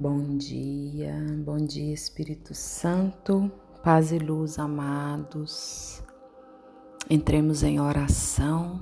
Bom dia, bom dia Espírito Santo, paz e luz amados. Entremos em oração,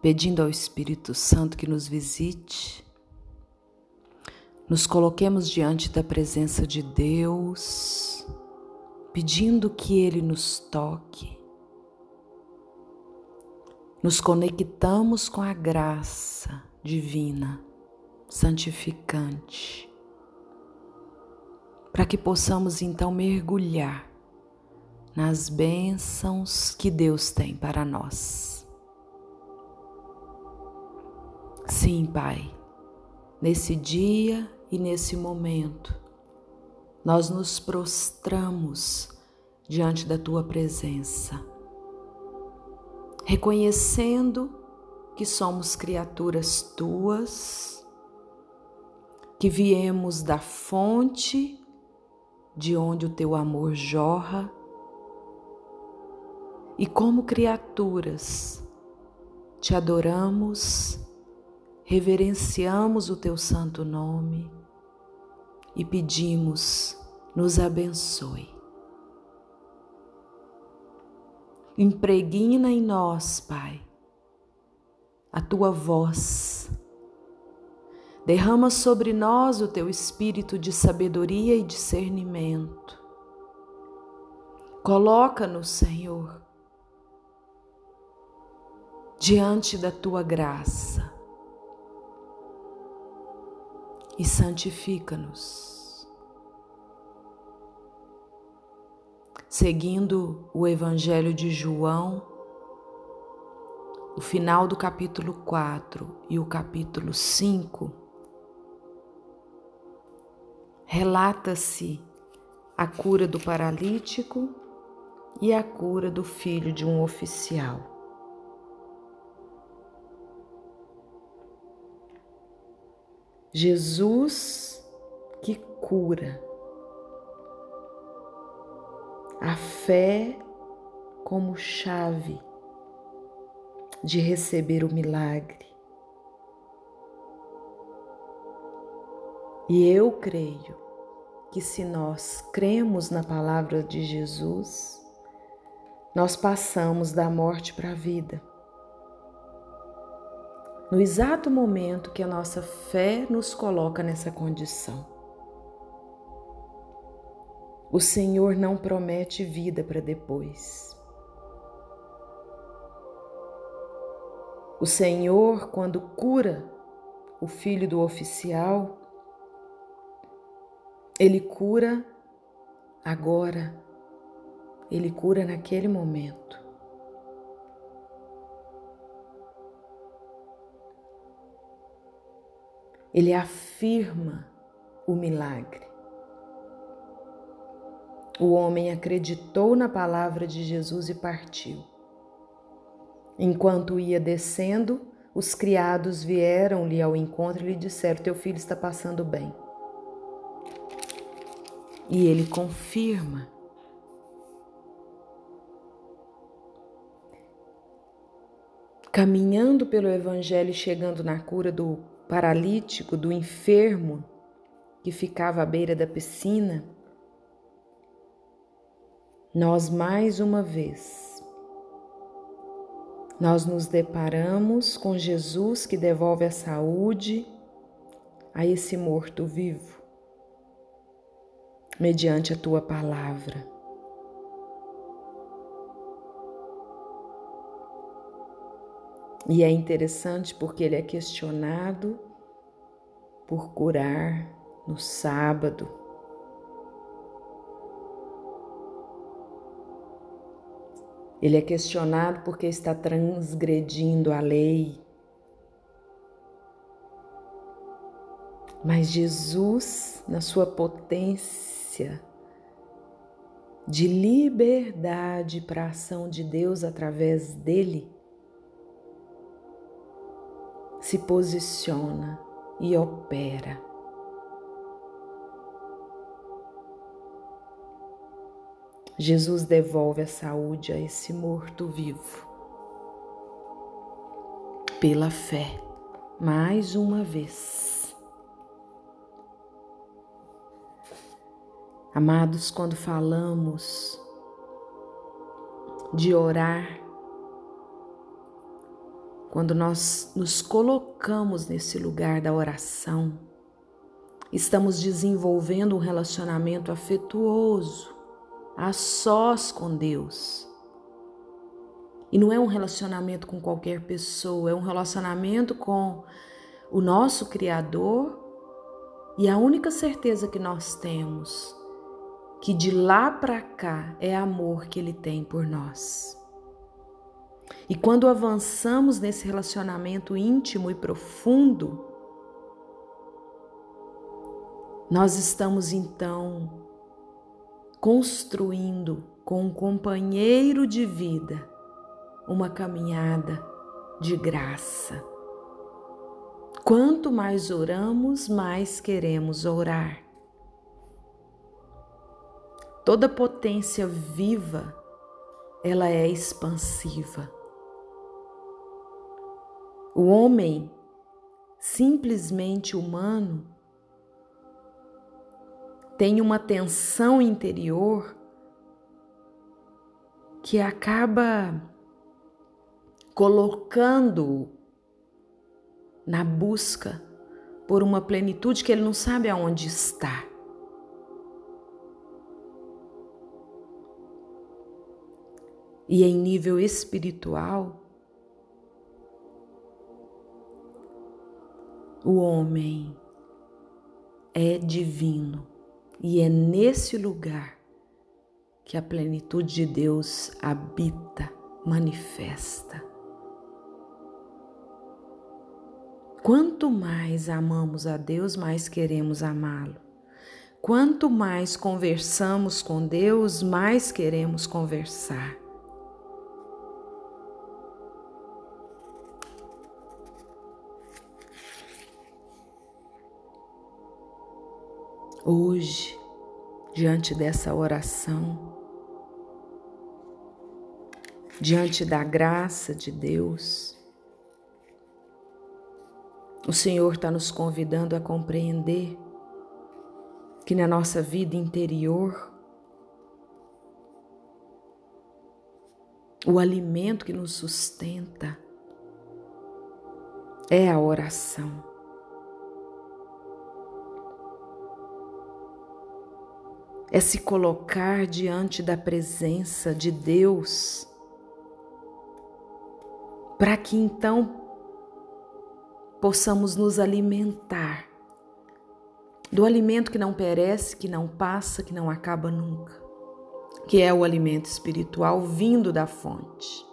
pedindo ao Espírito Santo que nos visite, nos coloquemos diante da presença de Deus, pedindo que Ele nos toque. Nos conectamos com a graça divina santificante, para que possamos então mergulhar nas bênçãos que Deus tem para nós. Sim, Pai, nesse dia e nesse momento, nós nos prostramos diante da Tua presença, reconhecendo que somos criaturas Tuas que viemos da fonte de onde o teu amor jorra e como criaturas te adoramos, reverenciamos o teu santo nome e pedimos, nos abençoe. Impregna em nós, Pai, a tua voz Derrama sobre nós o teu espírito de sabedoria e discernimento. Coloca-nos, Senhor, diante da tua graça e santifica-nos. Seguindo o Evangelho de João, o final do capítulo 4 e o capítulo 5 relata-se a cura do paralítico e a cura do filho de um oficial. Jesus que cura. A fé como chave de receber o milagre. E eu creio que se nós cremos na palavra de Jesus, nós passamos da morte para a vida. No exato momento que a nossa fé nos coloca nessa condição. O Senhor não promete vida para depois. O Senhor, quando cura o filho do oficial, ele cura agora, ele cura naquele momento. Ele afirma o milagre. O homem acreditou na palavra de Jesus e partiu. Enquanto ia descendo, os criados vieram-lhe ao encontro e lhe disseram: Teu filho está passando bem. E ele confirma. Caminhando pelo Evangelho, chegando na cura do paralítico, do enfermo que ficava à beira da piscina, nós mais uma vez, nós nos deparamos com Jesus que devolve a saúde a esse morto vivo mediante a tua palavra. E é interessante porque ele é questionado por curar no sábado. Ele é questionado porque está transgredindo a lei. Mas Jesus, na sua potência, de liberdade para a ação de Deus através dele, se posiciona e opera. Jesus devolve a saúde a esse morto vivo. Pela fé, mais uma vez. Amados, quando falamos de orar, quando nós nos colocamos nesse lugar da oração, estamos desenvolvendo um relacionamento afetuoso, a sós com Deus. E não é um relacionamento com qualquer pessoa, é um relacionamento com o nosso Criador. E a única certeza que nós temos que de lá para cá é amor que ele tem por nós. E quando avançamos nesse relacionamento íntimo e profundo, nós estamos então construindo com um companheiro de vida uma caminhada de graça. Quanto mais oramos, mais queremos orar. Toda potência viva, ela é expansiva. O homem simplesmente humano tem uma tensão interior que acaba colocando na busca por uma plenitude que ele não sabe aonde está. E em nível espiritual, o homem é divino e é nesse lugar que a plenitude de Deus habita, manifesta. Quanto mais amamos a Deus, mais queremos amá-lo. Quanto mais conversamos com Deus, mais queremos conversar. Hoje, diante dessa oração, diante da graça de Deus, o Senhor está nos convidando a compreender que na nossa vida interior, o alimento que nos sustenta é a oração. É se colocar diante da presença de Deus, para que então possamos nos alimentar do alimento que não perece, que não passa, que não acaba nunca, que é o alimento espiritual vindo da fonte.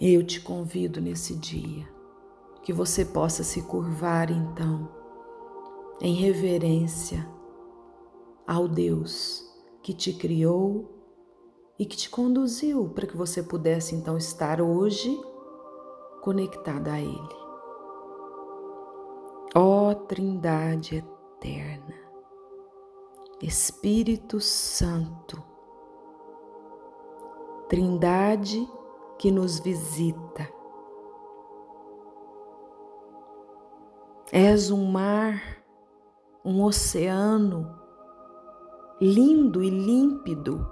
Eu te convido nesse dia que você possa se curvar então em reverência ao Deus que te criou e que te conduziu para que você pudesse então estar hoje conectada a Ele. Ó oh, Trindade eterna, Espírito Santo, Trindade que nos visita És um mar, um oceano lindo e límpido.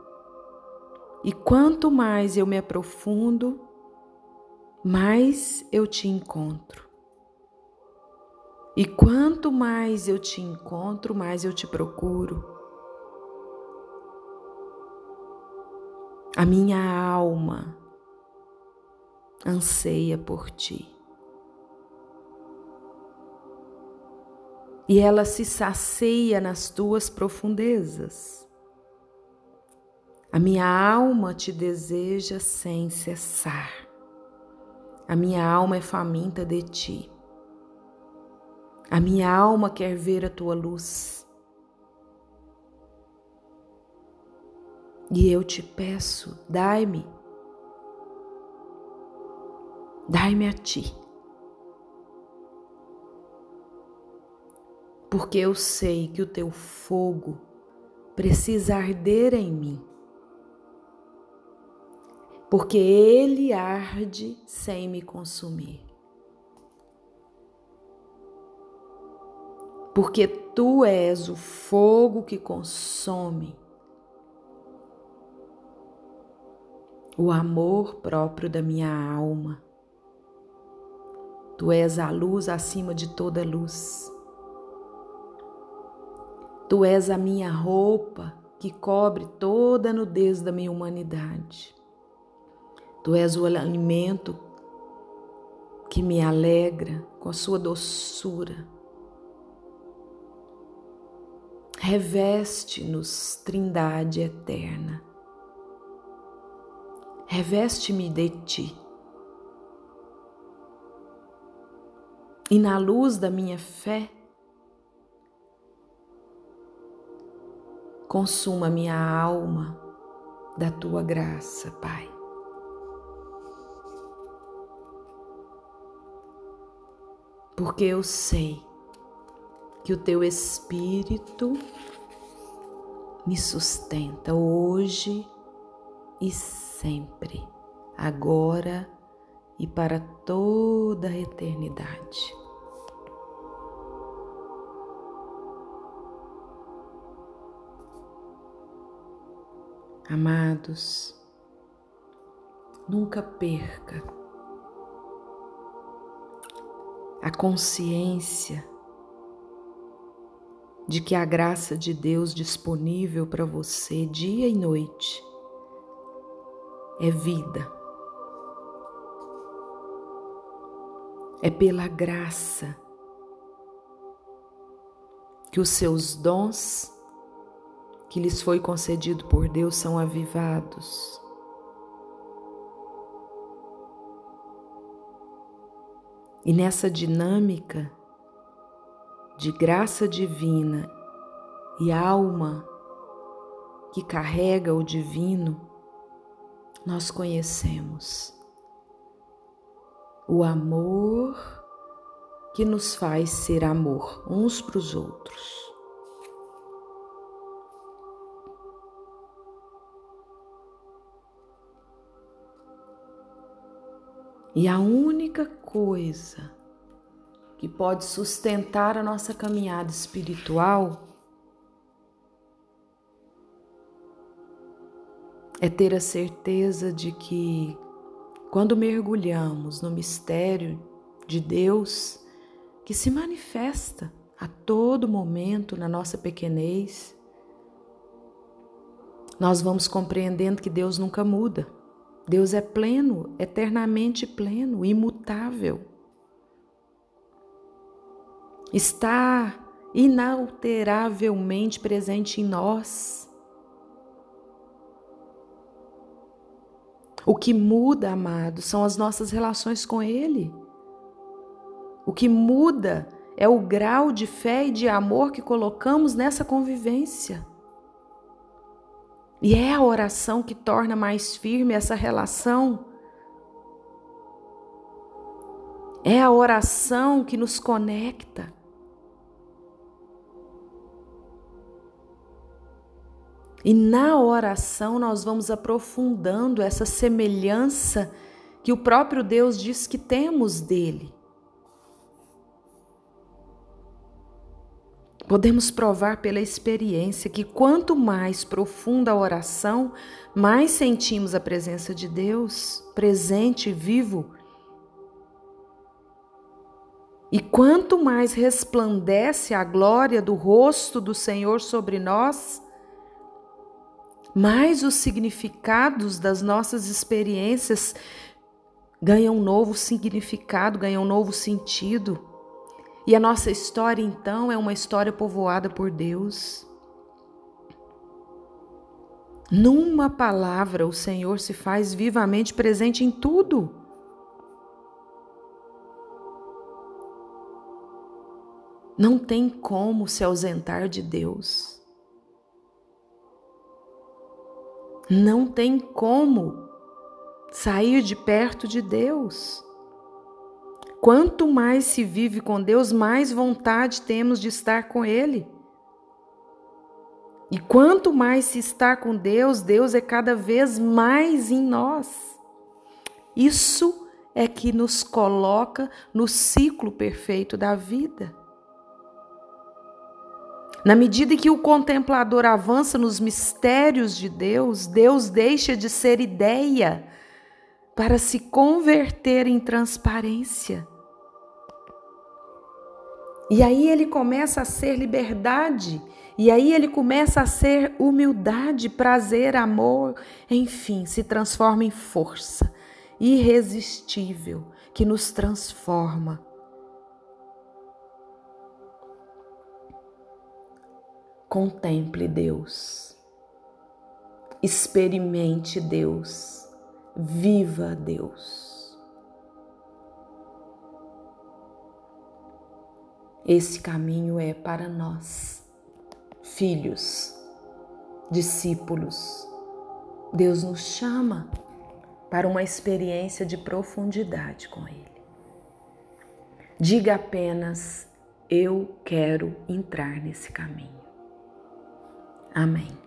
E quanto mais eu me aprofundo, mais eu te encontro. E quanto mais eu te encontro, mais eu te procuro. A minha alma anseia por ti. E ela se sacia nas tuas profundezas. A minha alma te deseja sem cessar. A minha alma é faminta de ti. A minha alma quer ver a tua luz. E eu te peço, dai-me, dai-me a ti. Porque eu sei que o teu fogo precisa arder em mim, porque ele arde sem me consumir. porque tu és o fogo que consome, o amor próprio da minha alma. Tu és a luz acima de toda luz. Tu és a minha roupa que cobre toda a nudez da minha humanidade. Tu és o alimento que me alegra com a sua doçura. Reveste-nos, Trindade eterna. Reveste-me de ti. E na luz da minha fé, consuma minha alma da tua graça, Pai. Porque eu sei que o teu Espírito me sustenta hoje e sempre, agora e para toda a eternidade. Amados, nunca perca a consciência de que a graça de Deus disponível para você dia e noite é vida. É pela graça que os seus dons que lhes foi concedido por Deus são avivados. E nessa dinâmica de graça divina e alma que carrega o divino, nós conhecemos o amor que nos faz ser amor uns para os outros. E a única coisa que pode sustentar a nossa caminhada espiritual é ter a certeza de que quando mergulhamos no mistério de Deus, que se manifesta a todo momento na nossa pequenez, nós vamos compreendendo que Deus nunca muda. Deus é pleno, eternamente pleno, imutável está inalteravelmente presente em nós. O que muda, amado, são as nossas relações com Ele. O que muda é o grau de fé e de amor que colocamos nessa convivência. E é a oração que torna mais firme essa relação É a oração que nos conecta. E na oração nós vamos aprofundando essa semelhança que o próprio Deus diz que temos dele. Podemos provar pela experiência que quanto mais profunda a oração, mais sentimos a presença de Deus presente e vivo e quanto mais resplandece a glória do rosto do Senhor sobre nós, mais os significados das nossas experiências ganham um novo significado, ganham um novo sentido. E a nossa história, então, é uma história povoada por Deus. Numa palavra, o Senhor se faz vivamente presente em tudo. Não tem como se ausentar de Deus. Não tem como sair de perto de Deus. Quanto mais se vive com Deus, mais vontade temos de estar com Ele. E quanto mais se está com Deus, Deus é cada vez mais em nós. Isso é que nos coloca no ciclo perfeito da vida. Na medida que o contemplador avança nos mistérios de Deus, Deus deixa de ser ideia para se converter em transparência. E aí ele começa a ser liberdade, e aí ele começa a ser humildade, prazer, amor, enfim, se transforma em força irresistível que nos transforma. Contemple Deus, experimente Deus, viva Deus. Esse caminho é para nós, filhos, discípulos. Deus nos chama para uma experiência de profundidade com Ele. Diga apenas: Eu quero entrar nesse caminho. Amém.